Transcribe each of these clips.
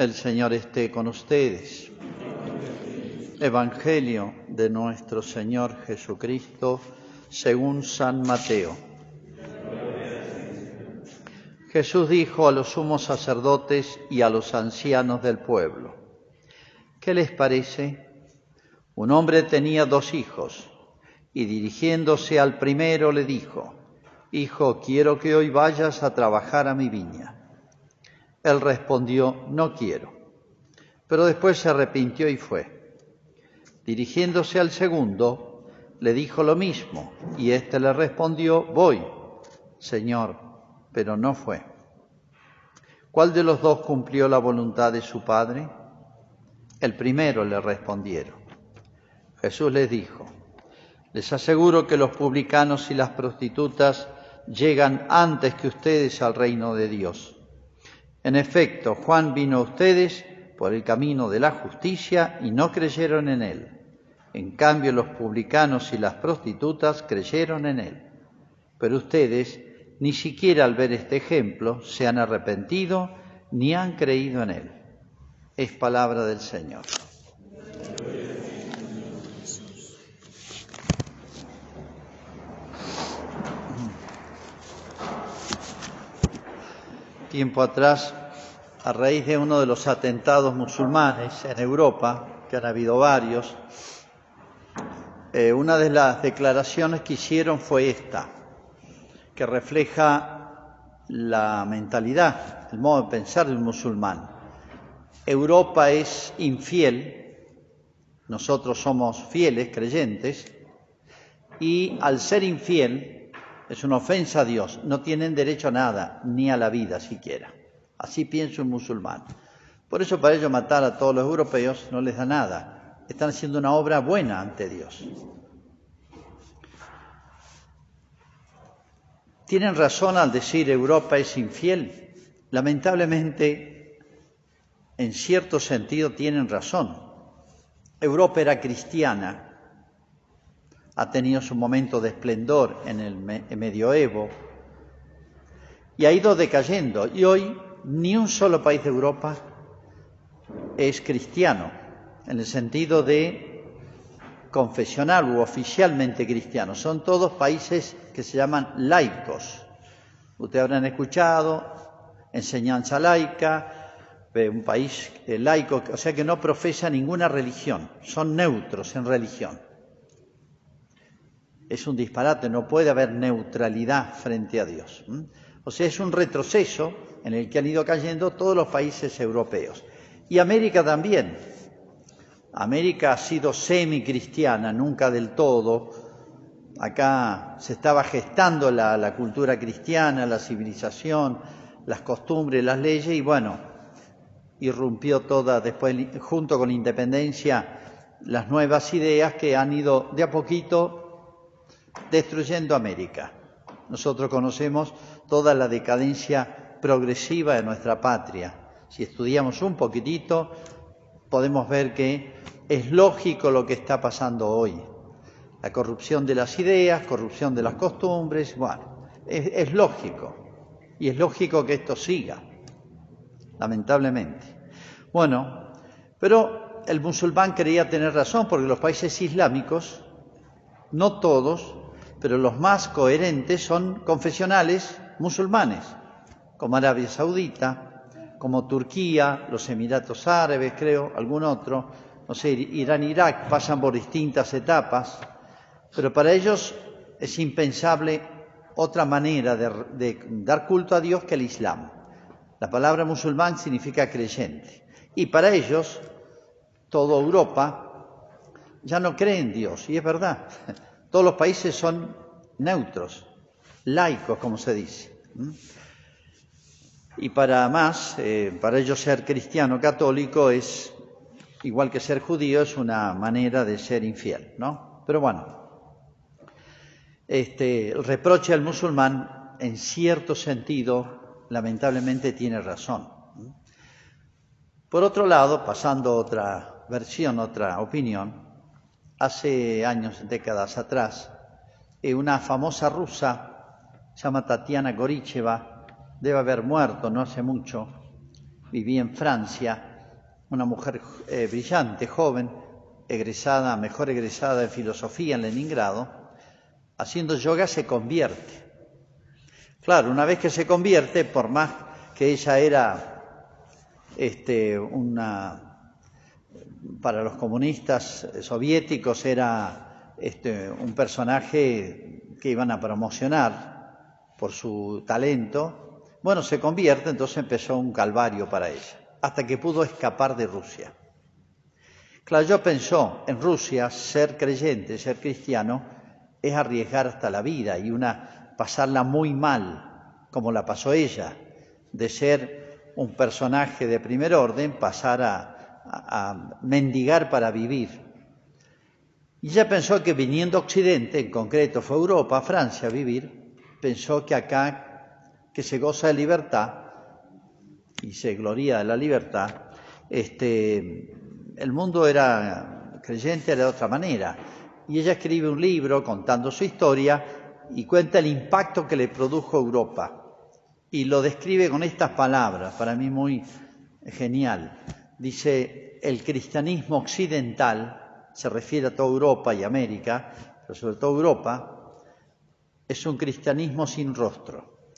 El Señor esté con ustedes. Evangelio de nuestro Señor Jesucristo según San Mateo. Jesús dijo a los sumos sacerdotes y a los ancianos del pueblo, ¿qué les parece? Un hombre tenía dos hijos y dirigiéndose al primero le dijo, Hijo, quiero que hoy vayas a trabajar a mi viña. Él respondió, no quiero. Pero después se arrepintió y fue. Dirigiéndose al segundo, le dijo lo mismo, y éste le respondió, voy, Señor, pero no fue. ¿Cuál de los dos cumplió la voluntad de su padre? El primero le respondieron. Jesús les dijo, les aseguro que los publicanos y las prostitutas llegan antes que ustedes al reino de Dios. En efecto, Juan vino a ustedes por el camino de la justicia y no creyeron en él. En cambio, los publicanos y las prostitutas creyeron en él. Pero ustedes, ni siquiera al ver este ejemplo, se han arrepentido ni han creído en él. Es palabra del Señor. Tiempo atrás, a raíz de uno de los atentados musulmanes en Europa, que han habido varios, eh, una de las declaraciones que hicieron fue esta, que refleja la mentalidad, el modo de pensar del musulmán. Europa es infiel, nosotros somos fieles, creyentes, y al ser infiel, es una ofensa a Dios, no tienen derecho a nada, ni a la vida siquiera. Así piensa un musulmán. Por eso para ellos matar a todos los europeos no les da nada. Están haciendo una obra buena ante Dios. Tienen razón al decir Europa es infiel. Lamentablemente, en cierto sentido, tienen razón. Europa era cristiana, ha tenido su momento de esplendor en el medioevo y ha ido decayendo. Y hoy ni un solo país de Europa es cristiano, en el sentido de confesional u oficialmente cristiano. Son todos países que se llaman laicos. Ustedes habrán escuchado enseñanza laica, un país laico, o sea que no profesa ninguna religión, son neutros en religión es un disparate, no puede haber neutralidad frente a Dios. O sea, es un retroceso en el que han ido cayendo todos los países europeos. Y América también. América ha sido semi-cristiana, nunca del todo. Acá se estaba gestando la, la cultura cristiana, la civilización, las costumbres, las leyes, y bueno, irrumpió toda después, junto con la independencia, las nuevas ideas que han ido de a poquito destruyendo América. Nosotros conocemos toda la decadencia progresiva de nuestra patria. Si estudiamos un poquitito, podemos ver que es lógico lo que está pasando hoy. La corrupción de las ideas, corrupción de las costumbres, bueno, es, lógico. Y es lógico que esto siga, lamentablemente. Bueno, pero el musulmán quería tener razón porque los países islámicos, no todos, pero los más coherentes son confesionales musulmanes, como Arabia Saudita, como Turquía, los Emiratos Árabes, creo, algún otro, no sé, Irán, Irak, pasan por distintas etapas, pero para ellos es impensable otra manera de, de dar culto a Dios que el Islam. La palabra musulmán significa creyente. Y para ellos, toda Europa ya no cree en Dios, y es verdad. Todos los países son neutros, laicos, como se dice. Y para más, eh, para ellos ser cristiano católico es, igual que ser judío, es una manera de ser infiel, ¿no? Pero bueno, este, reproche al musulmán, en cierto sentido, lamentablemente tiene razón. Por otro lado, pasando a otra versión, otra opinión, hace años, décadas atrás, eh, una famosa rusa, se llama Tatiana Goricheva, debe haber muerto no hace mucho, vivía en Francia, una mujer eh, brillante, joven, egresada, mejor egresada de filosofía en Leningrado, haciendo yoga se convierte. Claro, una vez que se convierte, por más que ella era este, una, para los comunistas soviéticos era este, un personaje que iban a promocionar por su talento, bueno, se convierte, entonces empezó un calvario para ella hasta que pudo escapar de Rusia. Claro, yo pensó, en Rusia ser creyente, ser cristiano, es arriesgar hasta la vida y una pasarla muy mal, como la pasó ella, de ser un personaje de primer orden, pasar a, a mendigar para vivir. Y ella pensó que viniendo a Occidente, en concreto fue Europa, Francia a vivir, pensó que acá, que se goza de libertad, y se gloria de la libertad, este, el mundo era creyente de otra manera. Y ella escribe un libro contando su historia y cuenta el impacto que le produjo Europa. Y lo describe con estas palabras, para mí muy genial. Dice, el cristianismo occidental, se refiere a toda Europa y América, pero sobre todo Europa, es un cristianismo sin rostro.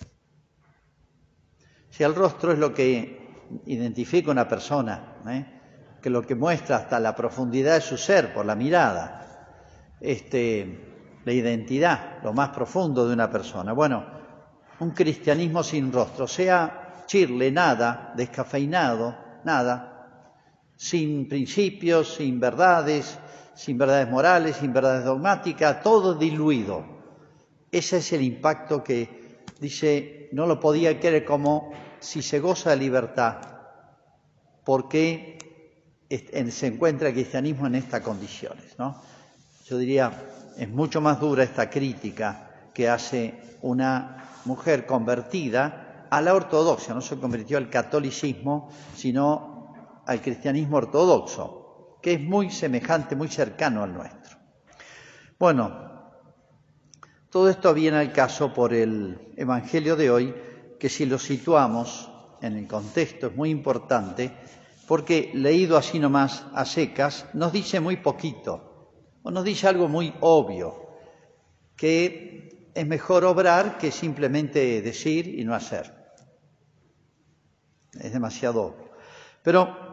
Si el rostro es lo que identifica una persona, ¿eh? que lo que muestra hasta la profundidad de su ser por la mirada, este, la identidad, lo más profundo de una persona. Bueno, un cristianismo sin rostro, sea chirle, nada, descafeinado, nada, sin principios, sin verdades, sin verdades morales, sin verdades dogmáticas, todo diluido. Ese es el impacto que dice, no lo podía querer como si se goza de libertad, ¿por qué se encuentra el cristianismo en estas condiciones? ¿no? Yo diría, es mucho más dura esta crítica que hace una mujer convertida a la ortodoxia, no se convirtió al catolicismo, sino al cristianismo ortodoxo, que es muy semejante, muy cercano al nuestro. Bueno, todo esto viene al caso por el Evangelio de hoy, que si lo situamos en el contexto es muy importante, porque leído así nomás a secas nos dice muy poquito, o nos dice algo muy obvio, que es mejor obrar que simplemente decir y no hacer. Es demasiado obvio. Pero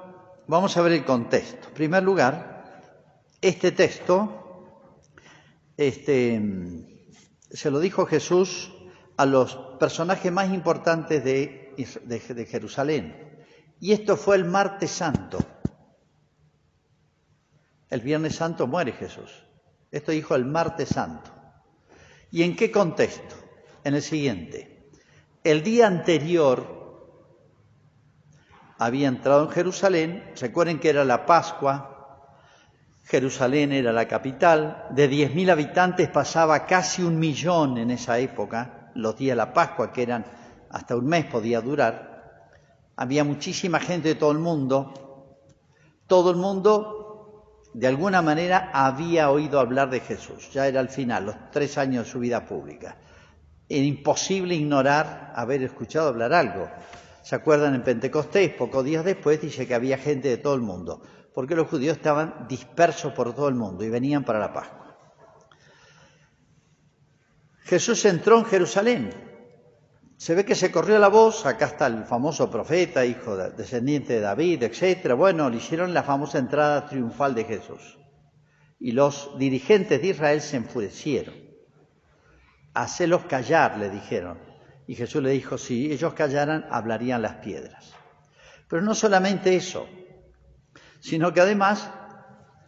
vamos a ver el contexto. En primer lugar, este texto este, se lo dijo Jesús a los personajes más importantes de, de, Jerusalén. Y esto fue el martes santo. El viernes santo muere Jesús. Esto dijo el martes santo. ¿Y en qué contexto? En el siguiente. El día anterior había entrado en Jerusalén, recuerden que era la Pascua, Jerusalén era la capital, de 10.000 habitantes pasaba casi un millón en esa época, los días de la Pascua, que eran hasta un mes podía durar, había muchísima gente de todo el mundo, todo el mundo de alguna manera había oído hablar de Jesús, ya era el final, los tres años de su vida pública. Era imposible ignorar haber escuchado hablar algo. ¿Se acuerdan en Pentecostés? Pocos días después dice que había gente de todo el mundo, porque los judíos estaban dispersos por todo el mundo y venían para la Pascua. Jesús entró en Jerusalén. Se ve que se corrió la voz, acá está el famoso profeta, hijo descendiente de David, etcétera. Bueno, le hicieron la famosa entrada triunfal de Jesús. Y los dirigentes de Israel se enfurecieron. Hacelos callar, le dijeron. Y Jesús le dijo, si ellos callaran, hablarían las piedras. Pero no solamente eso, sino que además,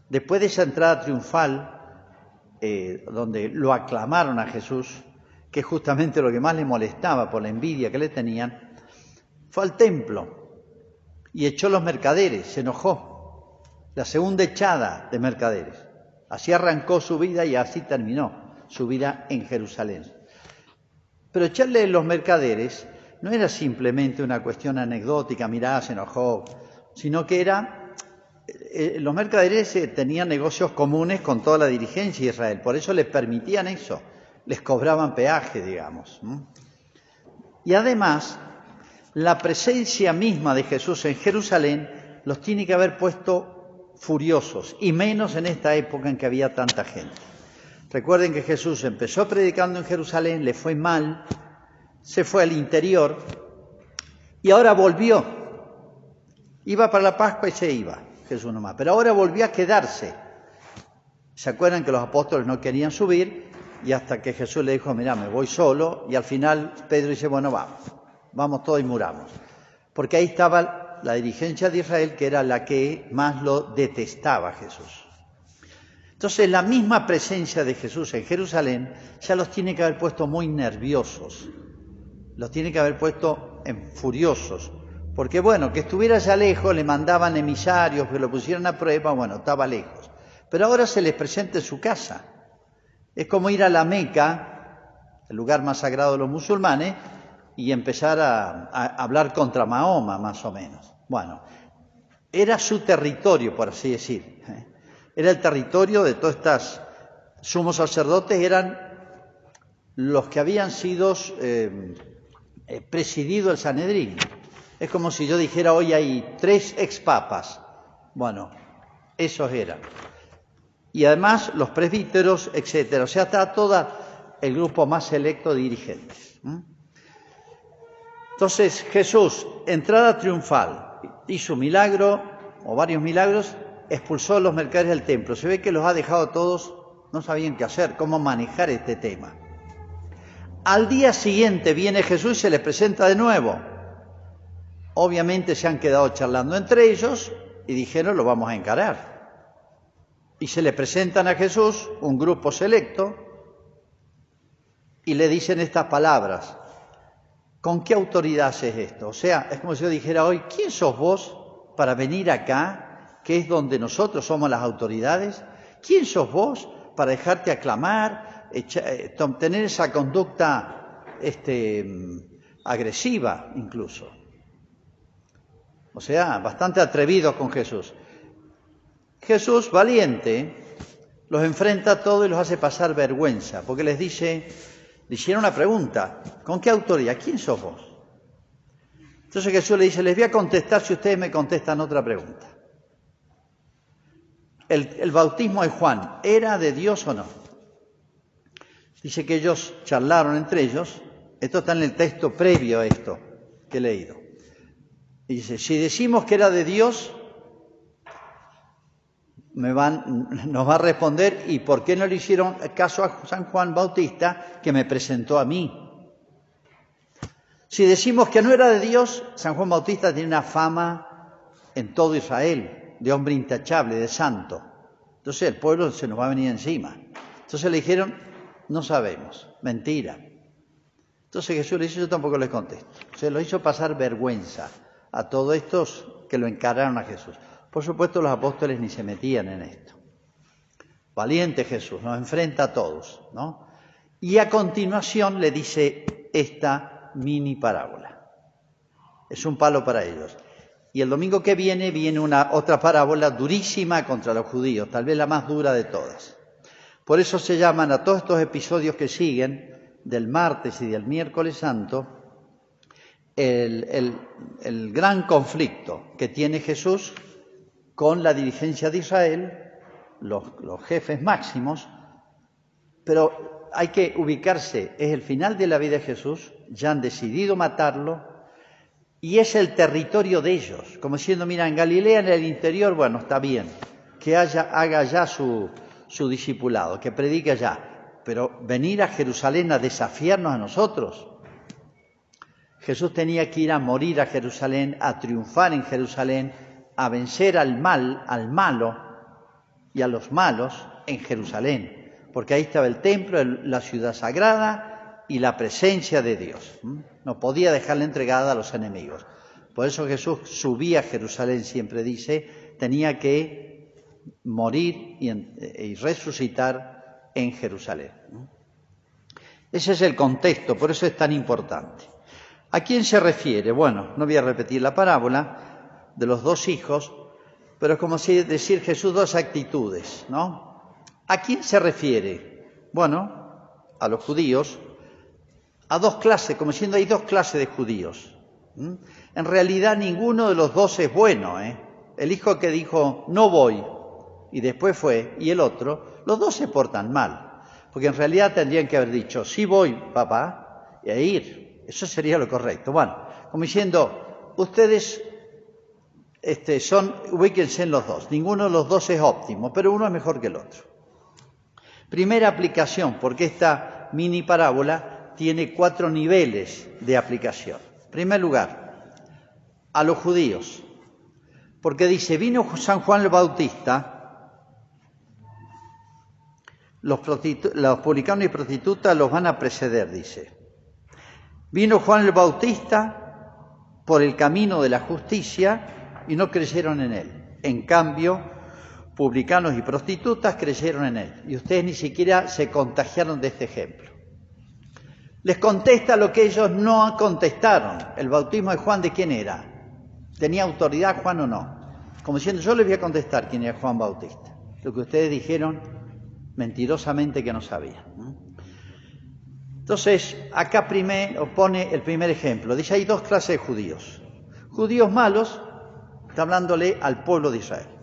después de esa entrada triunfal, eh, donde lo aclamaron a Jesús, que justamente lo que más le molestaba por la envidia que le tenían, fue al templo y echó los mercaderes, se enojó. La segunda echada de mercaderes. Así arrancó su vida y así terminó su vida en Jerusalén. Pero echarle los mercaderes no era simplemente una cuestión anecdótica, mirá, se enojó, sino que era eh, los mercaderes eh, tenían negocios comunes con toda la dirigencia de Israel, por eso les permitían eso, les cobraban peaje, digamos. Y además, la presencia misma de Jesús en Jerusalén los tiene que haber puesto furiosos, y menos en esta época en que había tanta gente. Recuerden que Jesús empezó predicando en Jerusalén, le fue mal, se fue al interior y ahora volvió. Iba para la Pascua y se iba, Jesús nomás, pero ahora volvió a quedarse. ¿Se acuerdan que los apóstoles no querían subir? Y hasta que Jesús le dijo, mira, me voy solo, y al final Pedro dice, bueno, vamos, vamos todos y muramos. Porque ahí estaba la dirigencia de Israel, que era la que más lo detestaba Jesús. Entonces la misma presencia de Jesús en Jerusalén ya los tiene que haber puesto muy nerviosos, los tiene que haber puesto en furiosos, porque bueno, que estuviera ya lejos, le mandaban emisarios que lo pusieran a prueba, bueno, estaba lejos. Pero ahora se les presenta en su casa. Es como ir a la Meca, el lugar más sagrado de los musulmanes, y empezar a, hablar contra Mahoma, más o menos. Bueno, era su territorio, por así decir. ¿eh? Era el territorio de todos estos sumos sacerdotes, eran los que habían sido eh, eh, presidido el Sanedrín. Es como si yo dijera hoy hay tres expapas. Bueno, esos eran. Y además los presbíteros, etcétera. O sea, está todo el grupo más selecto de dirigentes. Entonces Jesús, entrada triunfal, hizo milagro o varios milagros expulsó a los mercaderes del templo. Se ve que los ha dejado todos, no sabían qué hacer, cómo manejar este tema. Al día siguiente viene Jesús y se les presenta de nuevo. Obviamente se han quedado charlando entre ellos y dijeron lo vamos a encarar. Y se le presentan a Jesús un grupo selecto y le dicen estas palabras. ¿Con qué autoridad haces esto? O sea, es como si yo dijera hoy, ¿quién sos vos para venir acá que es donde nosotros somos las autoridades? ¿Quién sos vos para dejarte aclamar, eh, tener esa conducta este, agresiva incluso? O sea, bastante atrevido con Jesús. Jesús, valiente, los enfrenta a todos y los hace pasar vergüenza, porque les dice, le hicieron una pregunta, ¿con qué autoridad? ¿Quién sos vos? Entonces Jesús le dice, les voy a contestar si ustedes me contestan otra pregunta el, bautismo de Juan, ¿era de Dios o no? Dice que ellos charlaron entre ellos, esto está en el texto previo a esto que he leído. dice, si decimos que era de Dios, me van, nos va a responder, ¿y por qué no le hicieron caso a San Juan Bautista que me presentó a mí? Si decimos que no era de Dios, San Juan Bautista tiene una fama en todo Israel de hombre intachable, de santo. Entonces el pueblo se nos va a venir encima. Entonces le dijeron, no sabemos, mentira. Entonces Jesús le dice, yo tampoco les contesto. Se lo hizo pasar vergüenza a todos estos que lo encararon a Jesús. Por supuesto los apóstoles ni se metían en esto. Valiente Jesús, nos enfrenta a todos, ¿no? Y a continuación le dice esta mini parábola. Es un palo para ellos. Y el domingo que viene viene una otra parábola durísima contra los judíos, tal vez la más dura de todas. Por eso se llaman a todos estos episodios que siguen, del martes y del miércoles santo, el, gran conflicto que tiene Jesús con la dirigencia de Israel, los, los jefes máximos, pero hay que ubicarse, es el final de la vida de Jesús, ya han decidido matarlo, y es el territorio de ellos, como diciendo, mira, en Galilea, en el interior, bueno, está bien, que haya, haga ya su, su discipulado, que predique ya, pero venir a Jerusalén a desafiarnos a nosotros. Jesús tenía que ir a morir a Jerusalén, a triunfar en Jerusalén, a vencer al mal, al malo y a los malos en Jerusalén, porque ahí estaba el templo, la ciudad sagrada y la presencia de Dios. No podía dejarla entregada a los enemigos. Por eso Jesús subía a Jerusalén, siempre dice, tenía que morir y, resucitar en Jerusalén. Ese es el contexto, por eso es tan importante. ¿A quién se refiere? Bueno, no voy a repetir la parábola de los dos hijos, pero es como si decir Jesús dos actitudes, ¿no? ¿A quién se refiere? Bueno, a los judíos, a dos clases, como diciendo hay dos clases de judíos. En realidad ninguno de los dos es bueno, ¿eh? El hijo que dijo, no voy, y después fue, y el otro, los dos se portan mal. Porque en realidad tendrían que haber dicho, sí voy, papá, y a ir. Eso sería lo correcto. Bueno, como diciendo, ustedes este, son, ubíquense en los dos. Ninguno de los dos es óptimo, pero uno es mejor que el otro. Primera aplicación, porque esta mini parábola tiene cuatro niveles de aplicación. En primer lugar, a los judíos, porque dice, vino San Juan el Bautista, los, los publicanos y prostitutas los van a preceder, dice. Vino Juan el Bautista por el camino de la justicia y no creyeron en él. En cambio, publicanos y prostitutas creyeron en él. Y ustedes ni siquiera se contagiaron de este ejemplo. Les contesta lo que ellos no contestaron. El bautismo de Juan, ¿de quién era? ¿Tenía autoridad Juan o no? Como diciendo, yo les voy a contestar quién era Juan Bautista. Lo que ustedes dijeron mentirosamente que no sabían. Entonces, acá primero pone el primer ejemplo. Dice, hay dos clases de judíos. Judíos malos, está hablándole al pueblo de Israel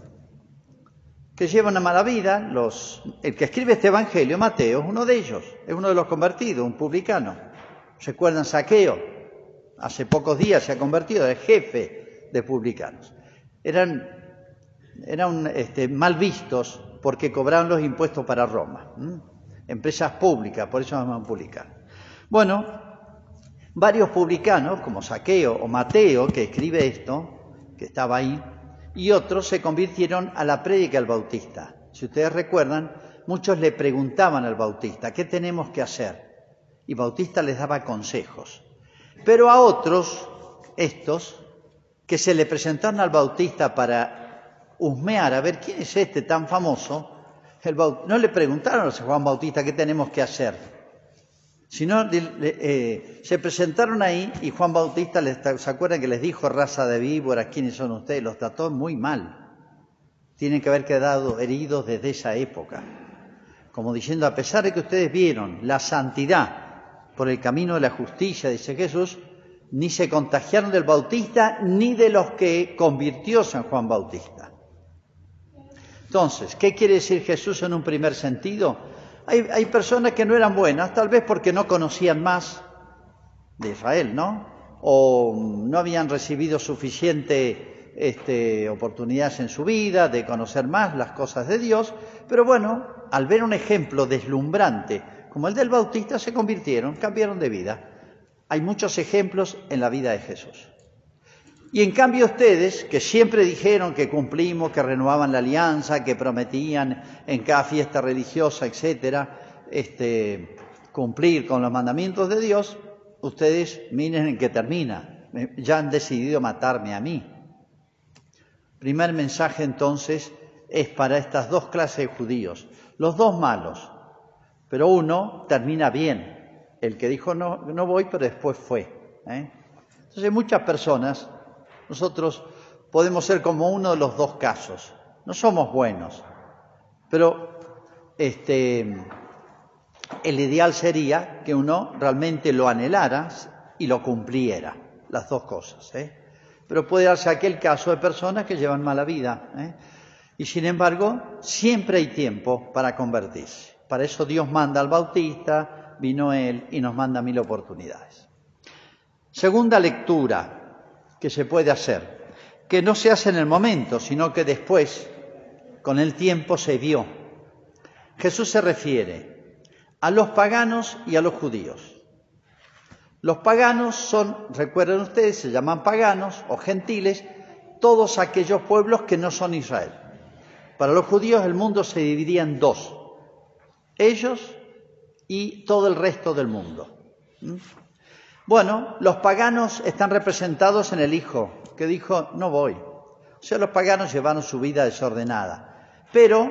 que lleva una mala vida. Los, el que escribe este Evangelio, Mateo, es uno de ellos, es uno de los convertidos, un publicano. ¿Recuerdan Saqueo? Hace pocos días se ha convertido, es jefe de publicanos. Eran, eran este, mal vistos porque cobraban los impuestos para Roma. Empresas públicas, por eso llaman publicanos. Bueno, varios publicanos, como Saqueo o Mateo, que escribe esto, que estaba ahí, y otros se convirtieron a la prédica del Bautista. Si ustedes recuerdan, muchos le preguntaban al Bautista, ¿qué tenemos que hacer? Y Bautista les daba consejos. Pero a otros, estos, que se le presentaron al Bautista para husmear, a ver quién es este tan famoso, no le preguntaron a Juan Bautista qué tenemos que hacer, sino eh, se presentaron ahí y Juan Bautista, les, ¿se acuerdan que les dijo raza de víboras, quiénes son ustedes? Los trató muy mal. Tienen que haber quedado heridos desde esa época. Como diciendo, a pesar de que ustedes vieron la santidad por el camino de la justicia, dice Jesús, ni se contagiaron del Bautista ni de los que convirtió San Juan Bautista. Entonces, ¿qué quiere decir Jesús en un primer sentido? Hay, personas que no eran buenas, tal vez porque no conocían más de Israel, ¿no? O no habían recibido suficiente este, oportunidades en su vida de conocer más las cosas de Dios, pero bueno, al ver un ejemplo deslumbrante como el del Bautista, se convirtieron, cambiaron de vida. Hay muchos ejemplos en la vida de Jesús. Y en cambio ustedes, que siempre dijeron que cumplimos, que renovaban la alianza, que prometían en cada fiesta religiosa, etcétera, este, cumplir con los mandamientos de Dios, ustedes miren en qué termina. Ya han decidido matarme a mí. Primer mensaje entonces es para estas dos clases de judíos, los dos malos, pero uno termina bien, el que dijo no, no voy, pero después fue. ¿eh? Entonces muchas personas nosotros podemos ser como uno de los dos casos. No somos buenos, pero este, el ideal sería que uno realmente lo anhelara y lo cumpliera, las dos cosas. ¿eh? Pero puede darse aquel caso de personas que llevan mala vida. ¿eh? Y sin embargo, siempre hay tiempo para convertirse. Para eso Dios manda al Bautista, vino Él y nos manda mil oportunidades. Segunda lectura, que se puede hacer, que no se hace en el momento, sino que después, con el tiempo, se vio. Jesús se refiere a los paganos y a los judíos. Los paganos son, recuerden ustedes, se llaman paganos o gentiles, todos aquellos pueblos que no son Israel. Para los judíos el mundo se dividía en dos, ellos y todo el resto del mundo. ¿Mm? Bueno, los paganos están representados en el Hijo, que dijo, no voy. O sea, los paganos llevaron su vida desordenada. Pero,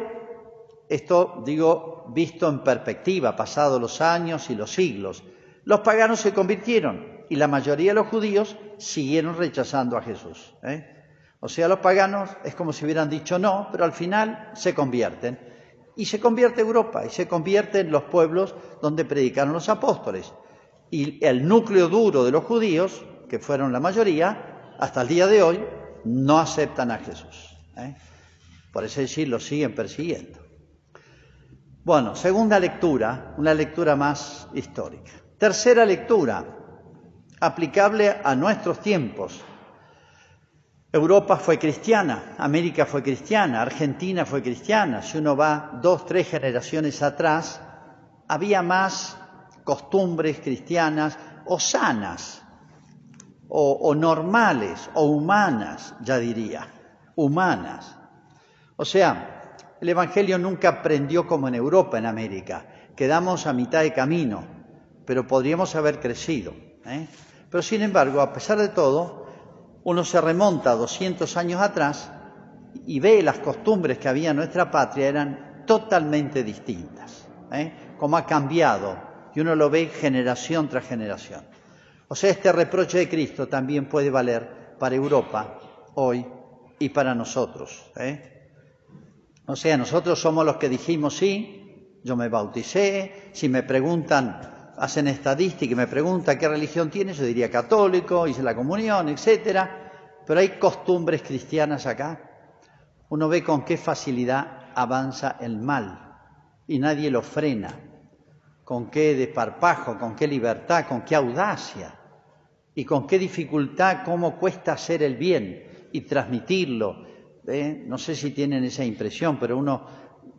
esto digo, visto en perspectiva, pasados los años y los siglos, los paganos se convirtieron y la mayoría de los judíos siguieron rechazando a Jesús. ¿eh? O sea, los paganos es como si hubieran dicho no, pero al final se convierten. Y se convierte Europa y se convierten los pueblos donde predicaron los apóstoles y el núcleo duro de los judíos, que fueron la mayoría, hasta el día de hoy, no aceptan a Jesús. ¿eh? Por eso decir, lo siguen persiguiendo. Bueno, segunda lectura, una lectura más histórica. Tercera lectura, aplicable a nuestros tiempos. Europa fue cristiana, América fue cristiana, Argentina fue cristiana. Si uno va dos, tres generaciones atrás, había más costumbres cristianas o sanas, o, normales, o humanas, ya diría, humanas. O sea, el Evangelio nunca aprendió como en Europa, en América. Quedamos a mitad de camino, pero podríamos haber crecido. ¿eh? Pero sin embargo, a pesar de todo, uno se remonta 200 años atrás y ve las costumbres que había en nuestra patria eran totalmente distintas. ¿eh? Como ha cambiado, y uno lo ve generación tras generación. O sea, este reproche de Cristo también puede valer para Europa hoy y para nosotros. ¿eh? O sea, nosotros somos los que dijimos sí, yo me bauticé, si me preguntan, hacen estadística y me preguntan qué religión tienes, yo diría católico, hice la comunión, etcétera, pero hay costumbres cristianas acá. Uno ve con qué facilidad avanza el mal y nadie lo frena, con qué desparpajo, con qué libertad, con qué audacia y con qué dificultad, cómo cuesta hacer el bien y transmitirlo. ¿eh? No sé si tienen esa impresión, pero uno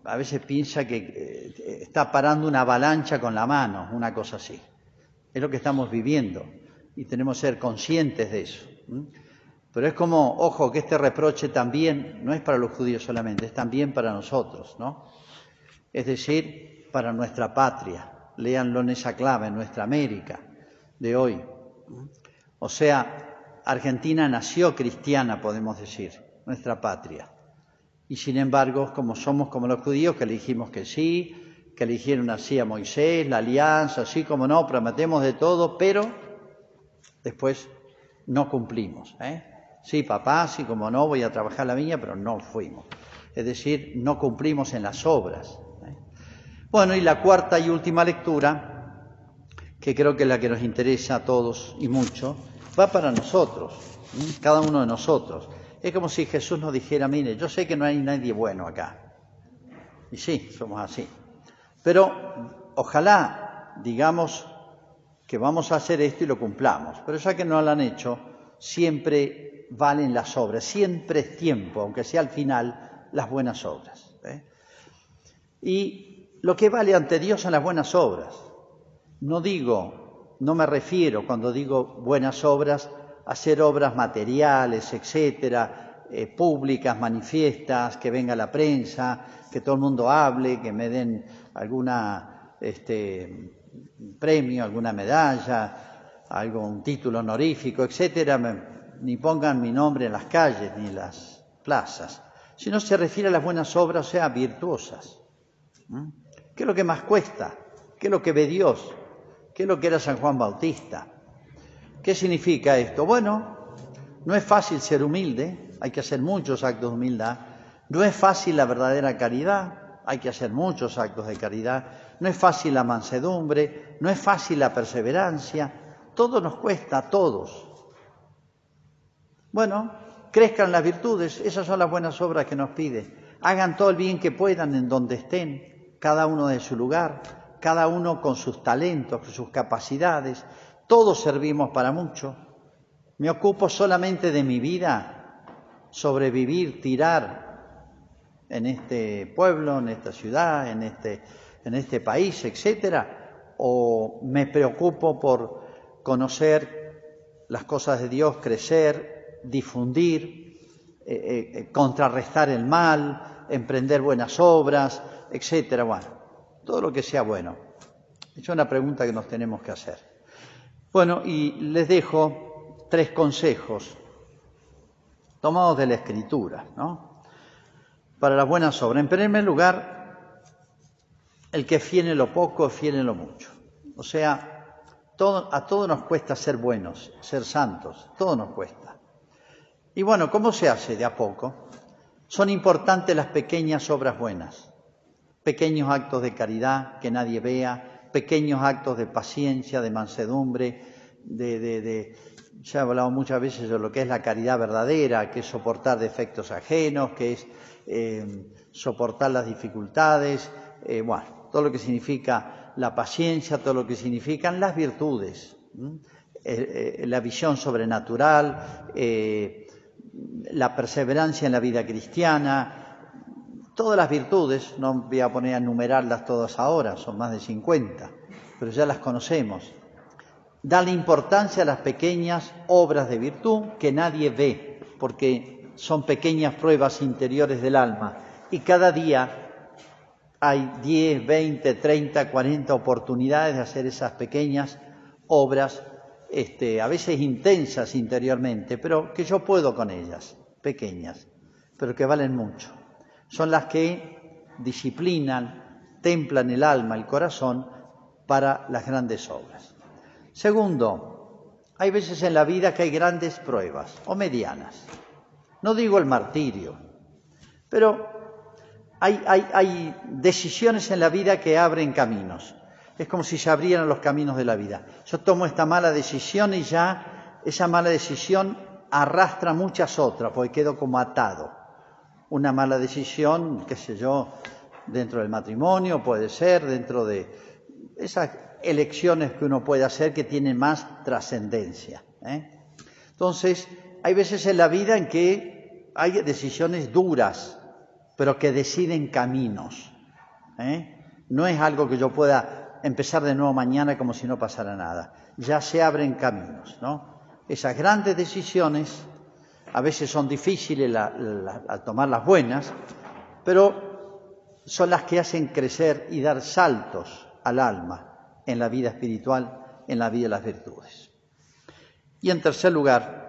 a veces piensa que eh, está parando una avalancha con la mano, una cosa así. Es lo que estamos viviendo y tenemos que ser conscientes de eso. Pero es como, ojo, que este reproche también no es para los judíos solamente, es también para nosotros, ¿no? Es decir, para nuestra patria. Léanlo en esa clave, en nuestra América de hoy. O sea, Argentina nació cristiana, podemos decir, nuestra patria. Y sin embargo, como somos como los judíos, que le dijimos que sí, que eligieron así a Moisés, la alianza, así como no, prometemos de todo, pero después no cumplimos. ¿eh? Sí, papá, sí, como no, voy a trabajar la mía, pero no fuimos. Es decir, no cumplimos en las obras. Bueno, y la cuarta y última lectura que creo que es la que nos interesa a todos y mucho, va para nosotros, cada uno de nosotros. Es como si Jesús nos dijera, mire, yo sé que no hay nadie bueno acá. Y sí, somos así. Pero ojalá digamos que vamos a hacer esto y lo cumplamos. Pero ya que no lo han hecho, siempre valen las obras, siempre es tiempo, aunque sea al final, las buenas obras. ¿eh? Y lo que vale ante Dios son las buenas obras. No digo, no me refiero cuando digo buenas obras a hacer obras materiales, etcétera, eh, públicas, manifiestas, que venga la prensa, que todo el mundo hable, que me den alguna este, premio, alguna medalla, algún título honorífico, etcétera, ni pongan mi nombre en las calles ni en las plazas, sino se refiere a las buenas obras, o sea, virtuosas. ¿Qué es lo que más cuesta? ¿Qué es lo que ve Dios? ¿Qué es lo que era San Juan Bautista? ¿Qué significa esto? Bueno, no es fácil ser humilde, hay que hacer muchos actos de humildad. No es fácil la verdadera caridad, hay que hacer muchos actos de caridad. No es fácil la mansedumbre, no es fácil la perseverancia. Todo nos cuesta a todos. Bueno, crezcan las virtudes, esas son las buenas obras que nos pide. Hagan todo el bien que puedan en donde estén, cada uno de su lugar cada uno con sus talentos, con sus capacidades, todos servimos para mucho. Me ocupo solamente de mi vida, sobrevivir, tirar en este pueblo, en esta ciudad, en este, en este país, etcétera, o me preocupo por conocer las cosas de Dios, crecer, difundir, eh, eh, eh, contrarrestar el mal, emprender buenas obras, etcétera. Bueno, todo lo que sea bueno. Es una pregunta que nos tenemos que hacer. Bueno, y les dejo tres consejos tomados de la Escritura, ¿no? Para las buenas obras. En primer lugar, el que fiene lo poco, fiene lo mucho. O sea, a todos nos cuesta ser buenos, ser santos, todo nos cuesta. Y bueno, ¿cómo se hace de a poco? Son importantes las pequeñas obras buenas pequeños actos de caridad que nadie vea, pequeños actos de paciencia, de mansedumbre, de, ya he hablado muchas veces de lo que es la caridad verdadera, que es soportar defectos ajenos, que es eh, soportar las dificultades, eh, bueno, todo lo que significa la paciencia, todo lo que significan las virtudes, eh, la visión sobrenatural, la perseverancia en la vida cristiana, todas las virtudes, no voy a poner a enumerarlas todas ahora, son más de 50, pero ya las conocemos. Darle importancia a las pequeñas obras de virtud que nadie ve, porque son pequeñas pruebas interiores del alma. Y cada día hay 10, 20, 30, 40 oportunidades de hacer esas pequeñas obras, este, a veces intensas interiormente, pero que yo puedo con ellas, pequeñas, pero que valen mucho. Son las que disciplinan, templan el alma, el corazón para las grandes obras. Segundo, hay veces en la vida que hay grandes pruebas o medianas. No digo el martirio, pero hay, hay, decisiones en la vida que abren caminos. Es como si se abrieran los caminos de la vida. Yo tomo esta mala decisión y ya esa mala decisión arrastra muchas otras, porque quedo como atado. Una mala decisión, qué sé yo, dentro del matrimonio puede ser, dentro de esas elecciones que uno puede hacer que tienen más trascendencia. ¿eh? Entonces, hay veces en la vida en que hay decisiones duras, pero que deciden caminos. ¿eh? No es algo que yo pueda empezar de nuevo mañana como si no pasara nada. Ya se abren caminos, ¿no? Esas grandes decisiones a veces son difíciles tomar las buenas, pero son las que hacen crecer y dar saltos al alma en la vida espiritual, en la vida de las virtudes. Y en tercer lugar,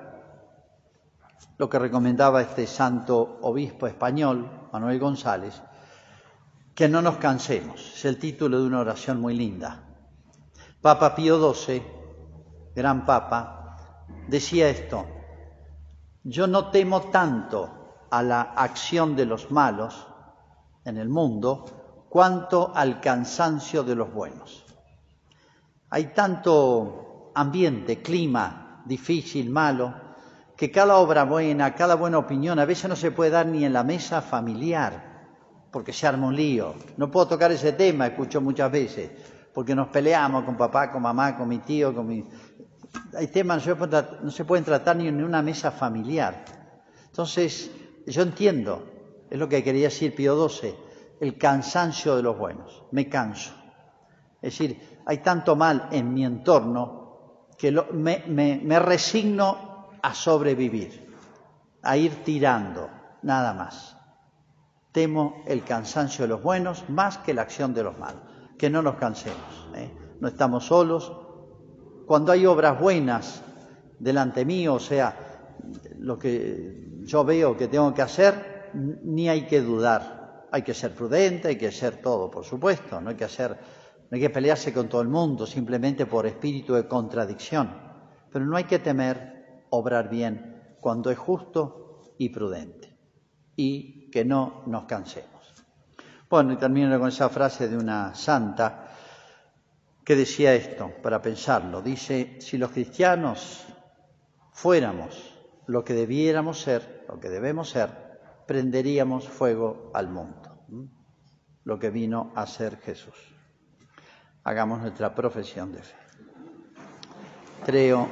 lo que recomendaba este santo obispo español, Manuel González, que no nos cansemos. Es el título de una oración muy linda. Papa Pío XII, gran papa, decía esto, yo no temo tanto a la acción de los malos en el mundo cuanto al cansancio de los buenos. Hay tanto ambiente, clima difícil, malo, que cada obra buena, cada buena opinión a veces no se puede dar ni en la mesa familiar, porque se arma un lío. No puedo tocar ese tema, escucho muchas veces, porque nos peleamos con papá, con mamá, con mi tío, con mi... Hay temas se, no se pueden tratar ni en una mesa familiar. Entonces, yo entiendo, es lo que quería decir Pío XII, el cansancio de los buenos. Me canso. Es decir, hay tanto mal en mi entorno que me, resigno a sobrevivir, a ir tirando, nada más. Temo el cansancio de los buenos más que la acción de los malos. Que no nos cansemos. ¿eh? No estamos solos. Cuando hay obras buenas delante mío, o sea, lo que yo veo que tengo que hacer, ni hay que dudar. Hay que ser prudente, hay que ser todo, por supuesto. No hay que hacer no hay que pelearse con todo el mundo simplemente por espíritu de contradicción, pero no hay que temer obrar bien cuando es justo y prudente y que no nos cansemos. Bueno, y termino con esa frase de una santa que decía esto, para pensarlo. Dice, si los cristianos fuéramos lo que debiéramos ser, lo que debemos ser, prenderíamos fuego al mundo, lo que vino a ser Jesús hagamos nuestra profesión de fe. Creo